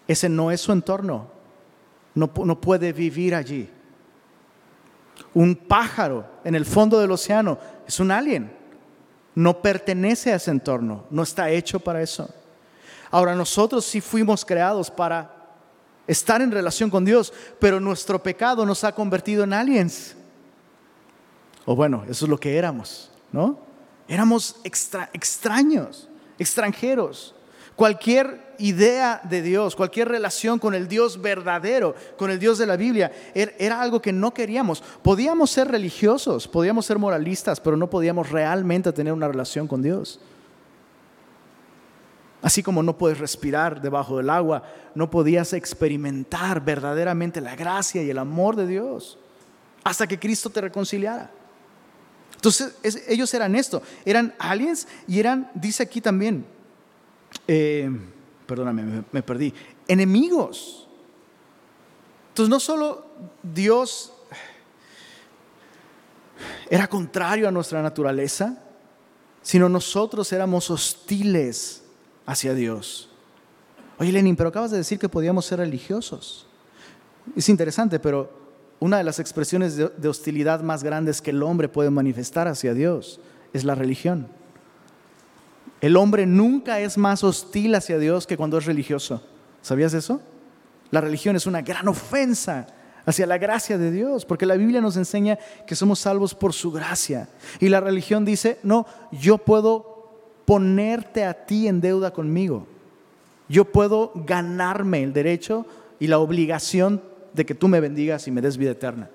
Ese no es su entorno. No, no puede vivir allí. Un pájaro en el fondo del océano es un alien no pertenece a ese entorno, no está hecho para eso. Ahora nosotros sí fuimos creados para estar en relación con Dios, pero nuestro pecado nos ha convertido en aliens. O bueno, eso es lo que éramos, ¿no? Éramos extraños, extranjeros. Cualquier idea de Dios, cualquier relación con el Dios verdadero, con el Dios de la Biblia, er, era algo que no queríamos. Podíamos ser religiosos, podíamos ser moralistas, pero no podíamos realmente tener una relación con Dios. Así como no puedes respirar debajo del agua, no podías experimentar verdaderamente la gracia y el amor de Dios hasta que Cristo te reconciliara. Entonces ellos eran esto, eran aliens y eran, dice aquí también, eh, perdóname, me, perdí, enemigos. Entonces no solo Dios era contrario a nuestra naturaleza, sino nosotros éramos hostiles hacia Dios. Oye, Lenin, pero acabas de decir que podíamos ser religiosos. Es interesante, pero una de las expresiones de, hostilidad más grandes que el hombre puede manifestar hacia Dios es la religión. El hombre nunca es más hostil hacia Dios que cuando es religioso. ¿Sabías eso? La religión es una gran ofensa hacia la gracia de Dios, porque la Biblia nos enseña que somos salvos por su gracia. Y la religión dice, no, yo puedo ponerte a ti en deuda conmigo. Yo puedo ganarme el derecho y la obligación de que tú me bendigas y me des vida eterna.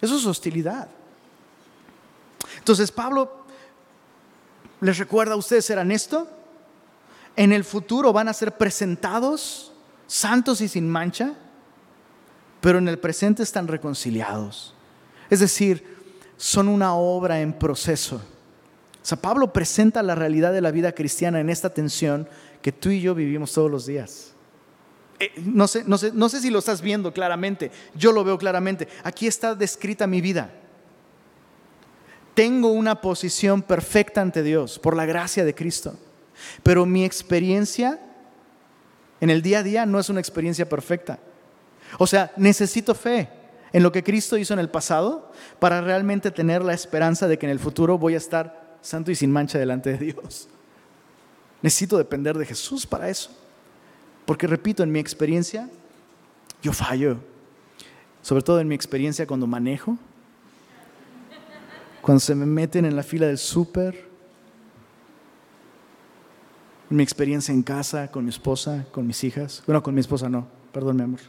Eso es hostilidad. Entonces Pablo les recuerda, ustedes eran esto, en el futuro van a ser presentados santos y sin mancha pero en el presente están reconciliados. Es decir, son una obra en proceso. Sea, Pablo presenta la realidad de la vida cristiana en esta tensión que tú y yo vivimos todos los días. Eh, no, sé, no, sé, no sé si lo estás viendo claramente, yo lo veo claramente. Aquí está descrita mi vida. Tengo una posición perfecta ante Dios por la gracia de Cristo, pero mi experiencia en el día a día no es una experiencia perfecta. O sea, necesito fe en lo que Cristo hizo en el pasado para realmente tener la esperanza de que en el futuro voy a estar santo y sin mancha delante de Dios. Necesito depender de Jesús para eso. Porque repito, en mi experiencia, yo fallo. Sobre todo en mi experiencia cuando manejo, cuando se me meten en la fila del súper, en mi experiencia en casa, con mi esposa, con mis hijas. Bueno, con mi esposa no, perdón mi amor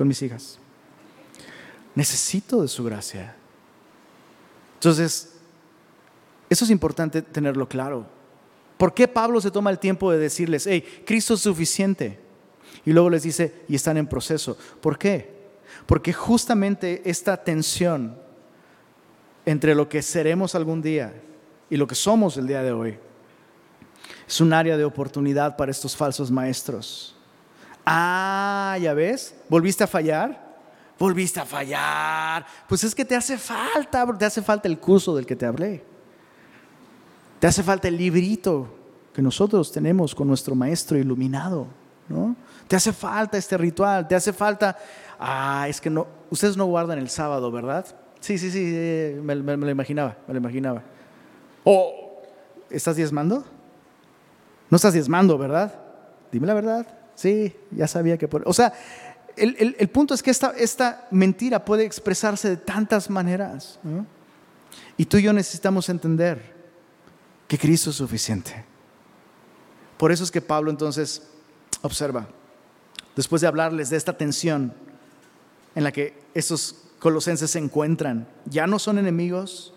con mis hijas. Necesito de su gracia. Entonces, eso es importante tenerlo claro. ¿Por qué Pablo se toma el tiempo de decirles, hey, Cristo es suficiente? Y luego les dice, y están en proceso. ¿Por qué? Porque justamente esta tensión entre lo que seremos algún día y lo que somos el día de hoy es un área de oportunidad para estos falsos maestros. Ah, ya ves, volviste a fallar. Volviste a fallar. Pues es que te hace falta, te hace falta el curso del que te hablé. Te hace falta el librito que nosotros tenemos con nuestro maestro iluminado, ¿no? Te hace falta este ritual, te hace falta, ah, es que no, ustedes no guardan el sábado, ¿verdad? Sí, sí, sí, me, lo imaginaba, me lo imaginaba. ¿O estás diezmando? No estás diezmando, ¿verdad? Dime la verdad. Sí, ya sabía que por... O sea, el, punto es que esta, esta, mentira puede expresarse de tantas maneras. Y tú y yo necesitamos entender que Cristo es suficiente. Por eso es que Pablo entonces observa, después de hablarles de esta tensión en la que estos colosenses se encuentran, ya no son enemigos,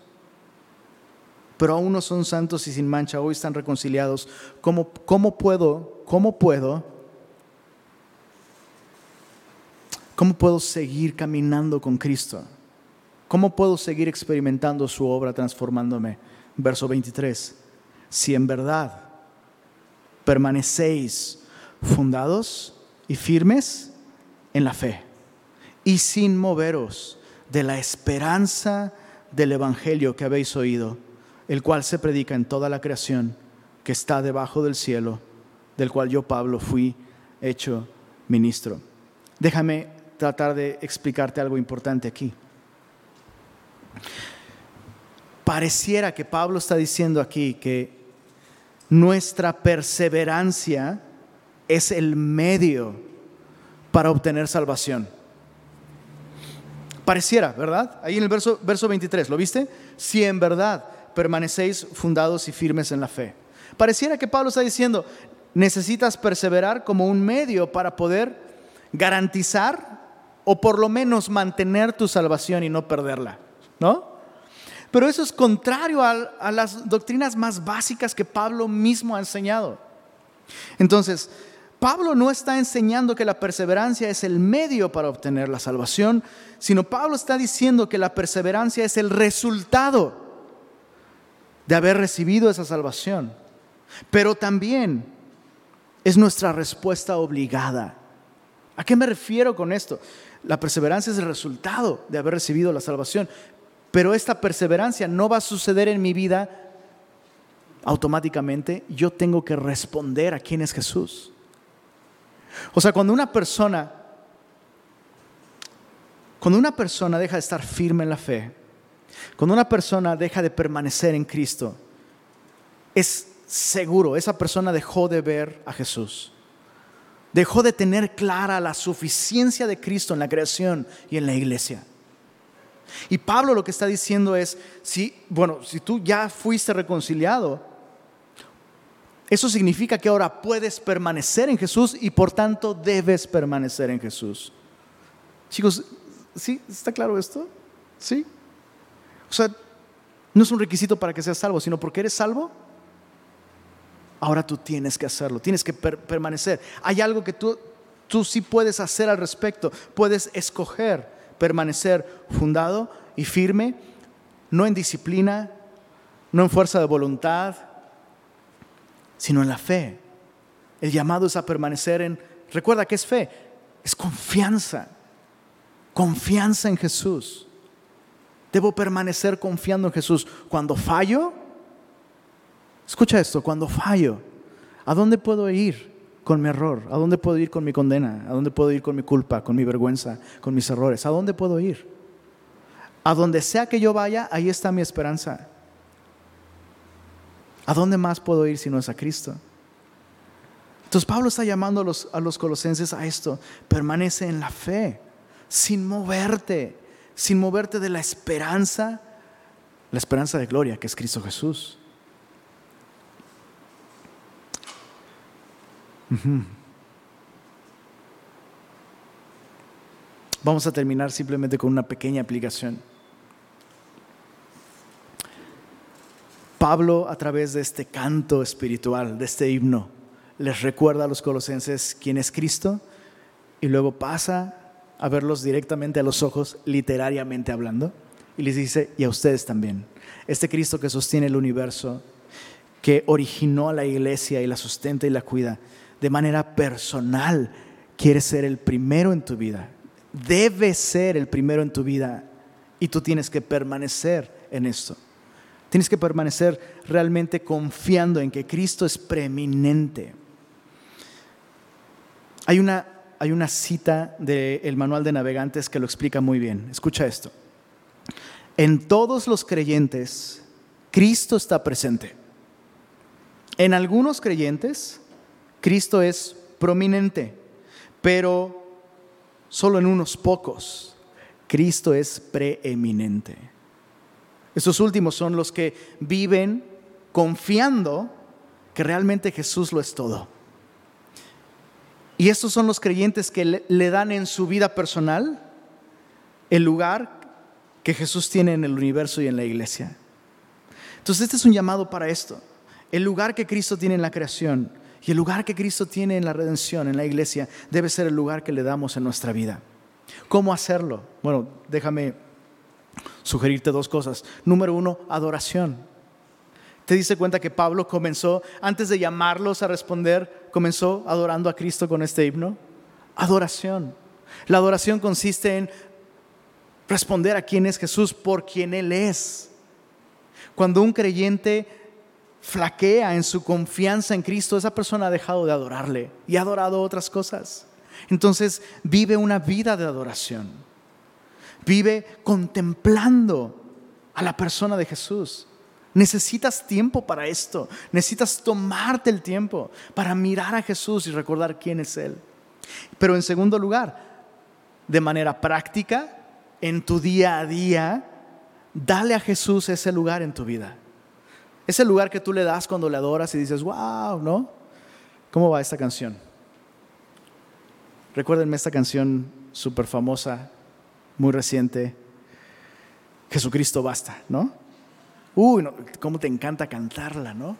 pero aún no son santos y sin mancha, hoy están reconciliados. ¿Cómo, cómo puedo, cómo puedo ¿Cómo puedo seguir caminando con Cristo? ¿Cómo puedo seguir experimentando su obra transformándome? Verso 23. Si en verdad permanecéis fundados y firmes en la fe y sin moveros de la esperanza del Evangelio que habéis oído, el cual se predica en toda la creación que está debajo del cielo, del cual yo, Pablo, fui hecho ministro. Déjame tratar de explicarte algo importante aquí. Pareciera que Pablo está diciendo aquí que nuestra perseverancia es el medio para obtener salvación. Pareciera, ¿verdad? Ahí en el verso, verso 23, ¿lo viste? Si en verdad permanecéis fundados y firmes en la fe. Pareciera que Pablo está diciendo, necesitas perseverar como un medio para poder garantizar o por lo menos mantener tu salvación y no perderla, ¿no? Pero eso es contrario a, las doctrinas más básicas que Pablo mismo ha enseñado. Entonces, Pablo no está enseñando que la perseverancia es el medio para obtener la salvación, sino Pablo está diciendo que la perseverancia es el resultado de haber recibido esa salvación. Pero también es nuestra respuesta obligada. ¿A qué me refiero con esto? La perseverancia es el resultado de haber recibido la salvación. Pero esta perseverancia no va a suceder en mi vida automáticamente. Yo tengo que responder a quién es Jesús. O sea, cuando una persona, cuando una persona deja de estar firme en la fe, cuando una persona deja de permanecer en Cristo, es seguro, esa persona dejó de ver a Jesús. Dejó de tener clara la suficiencia de Cristo en la creación y en la iglesia. Y Pablo lo que está diciendo es, si, bueno, si tú ya fuiste reconciliado, eso significa que ahora puedes permanecer en Jesús y por tanto debes permanecer en Jesús. Chicos, ¿sí? ¿Está claro esto? ¿Sí? O sea, no es un requisito para que seas salvo, sino porque eres salvo, ahora tú tienes que hacerlo, tienes que permanecer. Hay algo que tú, tú sí puedes hacer al respecto, puedes escoger permanecer fundado y firme, no en disciplina, no en fuerza de voluntad, sino en la fe. El llamado es a permanecer en, recuerda que es fe, es confianza, confianza en Jesús. Debo permanecer confiando en Jesús. Cuando fallo, Escucha esto, cuando fallo, ¿a dónde puedo ir con mi error? ¿A dónde puedo ir con mi condena? ¿A dónde puedo ir con mi culpa, con mi vergüenza, con mis errores? ¿A dónde puedo ir? A donde sea que yo vaya, ahí está mi esperanza. ¿A dónde más puedo ir si no es a Cristo? Entonces Pablo está llamando a los, a los colosenses a esto. Permanece en la fe, sin moverte, sin moverte de la esperanza, la esperanza de gloria que es Cristo Jesús. Vamos a terminar simplemente con una pequeña aplicación. Pablo, a través de este canto espiritual, de este himno, les recuerda a los colosenses quién es Cristo y luego pasa a verlos directamente a los ojos, literariamente hablando, y les dice, y a ustedes también. Este Cristo que sostiene el universo, que originó a la iglesia y la sustenta y la cuida, de manera personal quieres ser el primero en tu vida. Debes ser el primero en tu vida y tú tienes que permanecer en esto. Tienes que permanecer realmente confiando en que Cristo es preeminente. Hay una, hay una cita del manual de navegantes que lo explica muy bien. Escucha esto. En todos los creyentes, Cristo está presente. En algunos creyentes, Cristo es prominente, pero solo en unos pocos. Cristo es preeminente. Estos últimos son los que viven confiando que realmente Jesús lo es todo. Y estos son los creyentes que le dan en su vida personal el lugar que Jesús tiene en el universo y en la iglesia. Entonces este es un llamado para esto. El lugar que Cristo tiene en la creación y el lugar que Cristo tiene en la redención, en la iglesia, debe ser el lugar que le damos en nuestra vida. ¿Cómo hacerlo? Bueno, déjame sugerirte dos cosas. Número uno, adoración. ¿Te diste cuenta que Pablo comenzó, antes de llamarlos a responder, comenzó adorando a Cristo con este himno? Adoración. La adoración consiste en responder a quién es Jesús por quien Él es. Cuando un creyente flaquea en su confianza en Cristo, esa persona ha dejado de adorarle y ha adorado otras cosas. Entonces vive una vida de adoración. Vive contemplando a la persona de Jesús. Necesitas tiempo para esto. Necesitas tomarte el tiempo para mirar a Jesús y recordar quién es Él. Pero en segundo lugar, de manera práctica, en tu día a día, dale a Jesús ese lugar en tu vida. Es el lugar que tú le das cuando le adoras y dices, wow, ¿no? ¿Cómo va esta canción? Recuérdenme esta canción súper famosa, muy reciente, Jesucristo basta, ¿no? Uy, cómo te encanta cantarla, ¿no?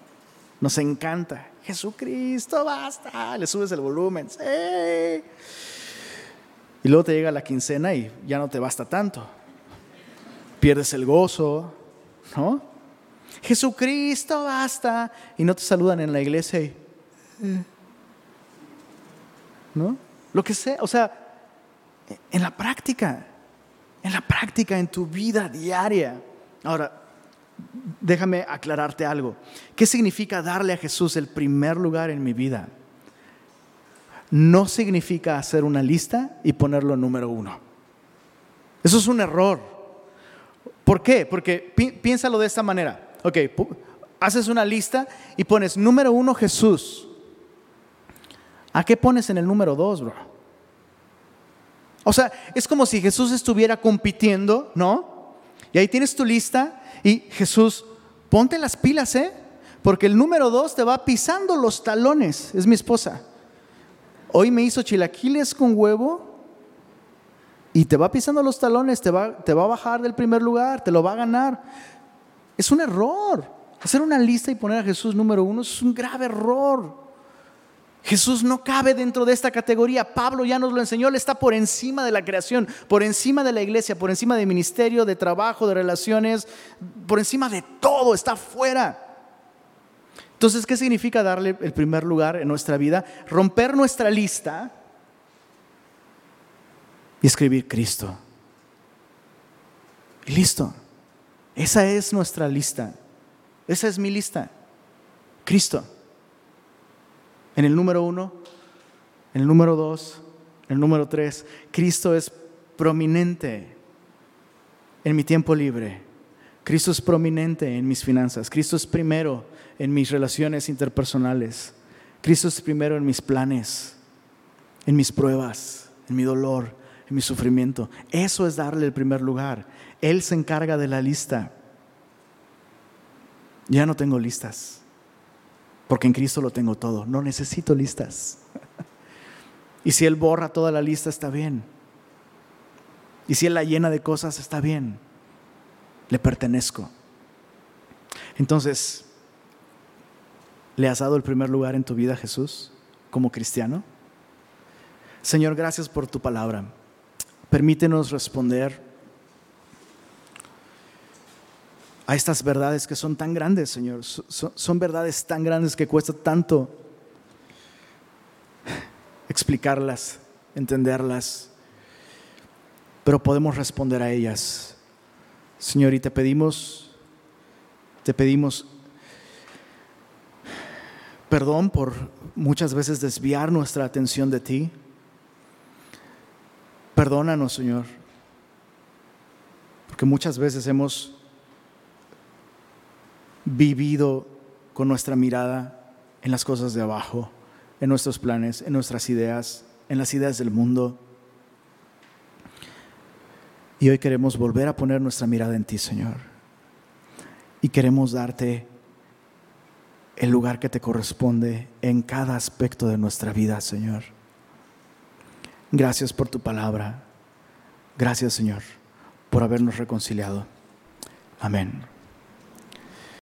Nos encanta. Jesucristo basta. Le subes el volumen. Sí. Y luego te llega la quincena y ya no te basta tanto. Pierdes el gozo, ¿no? Jesucristo basta. Y no te saludan en la iglesia y, ¿no? Lo que sea, o sea, en la práctica, en la práctica, en tu vida diaria. Ahora, déjame aclararte algo. ¿Qué significa darle a Jesús el primer lugar en mi vida? no significa hacer una lista y ponerlo número uno. Eso es un error. ¿Por qué? Porque piénsalo de esta manera. Ok, haces una lista y pones número uno Jesús. ¿A qué pones en el número dos, bro? O sea, es como si Jesús estuviera compitiendo, ¿no? Y ahí tienes tu lista y Jesús, ponte las pilas, ¿eh? Porque el número dos te va pisando los talones. Es mi esposa. Hoy me hizo chilaquiles con huevo y te va pisando los talones, te va, te va a bajar del primer lugar, te lo va a ganar. Es un error. Hacer una lista y poner a Jesús número uno es un grave error. Jesús no cabe dentro de esta categoría. Pablo ya nos lo enseñó, Él está por encima de la creación, por encima de la iglesia, por encima de ministerio, de trabajo, de relaciones, por encima de todo, está fuera. Entonces, ¿qué significa darle el primer lugar en nuestra vida? Romper nuestra lista y escribir Cristo. Y listo. Esa es nuestra lista. Esa es mi lista. Cristo. En el número uno, en el número dos, en el número tres, Cristo es prominente en mi tiempo libre. Cristo es prominente en mis finanzas. Cristo es primero en mis relaciones interpersonales. Cristo es primero en mis planes, en mis pruebas, en mi dolor, en mi sufrimiento. Eso es darle el primer lugar. Él se encarga de la lista. Ya no tengo listas, porque en Cristo lo tengo todo. No necesito listas. Y si Él borra toda la lista, está bien. Y si Él la llena de cosas, está bien. Le pertenezco. Entonces, ¿le has dado el primer lugar en tu vida, Jesús, como cristiano? Señor, gracias por tu palabra. Permítenos responder a estas verdades que son tan grandes, Señor. Son, verdades tan grandes que cuesta tanto explicarlas, entenderlas, pero podemos responder a ellas. Señor, y te pedimos, te pedimos perdón por muchas veces desviar nuestra atención de ti. Perdónanos, Señor, porque muchas veces hemos vivido con nuestra mirada en las cosas de abajo, en nuestros planes, en nuestras ideas, en las ideas del mundo. Y hoy queremos volver a poner nuestra mirada en ti, Señor. Y queremos darte el lugar que te corresponde en cada aspecto de nuestra vida, Señor. Gracias por tu palabra. Gracias, Señor, por habernos reconciliado. Amén.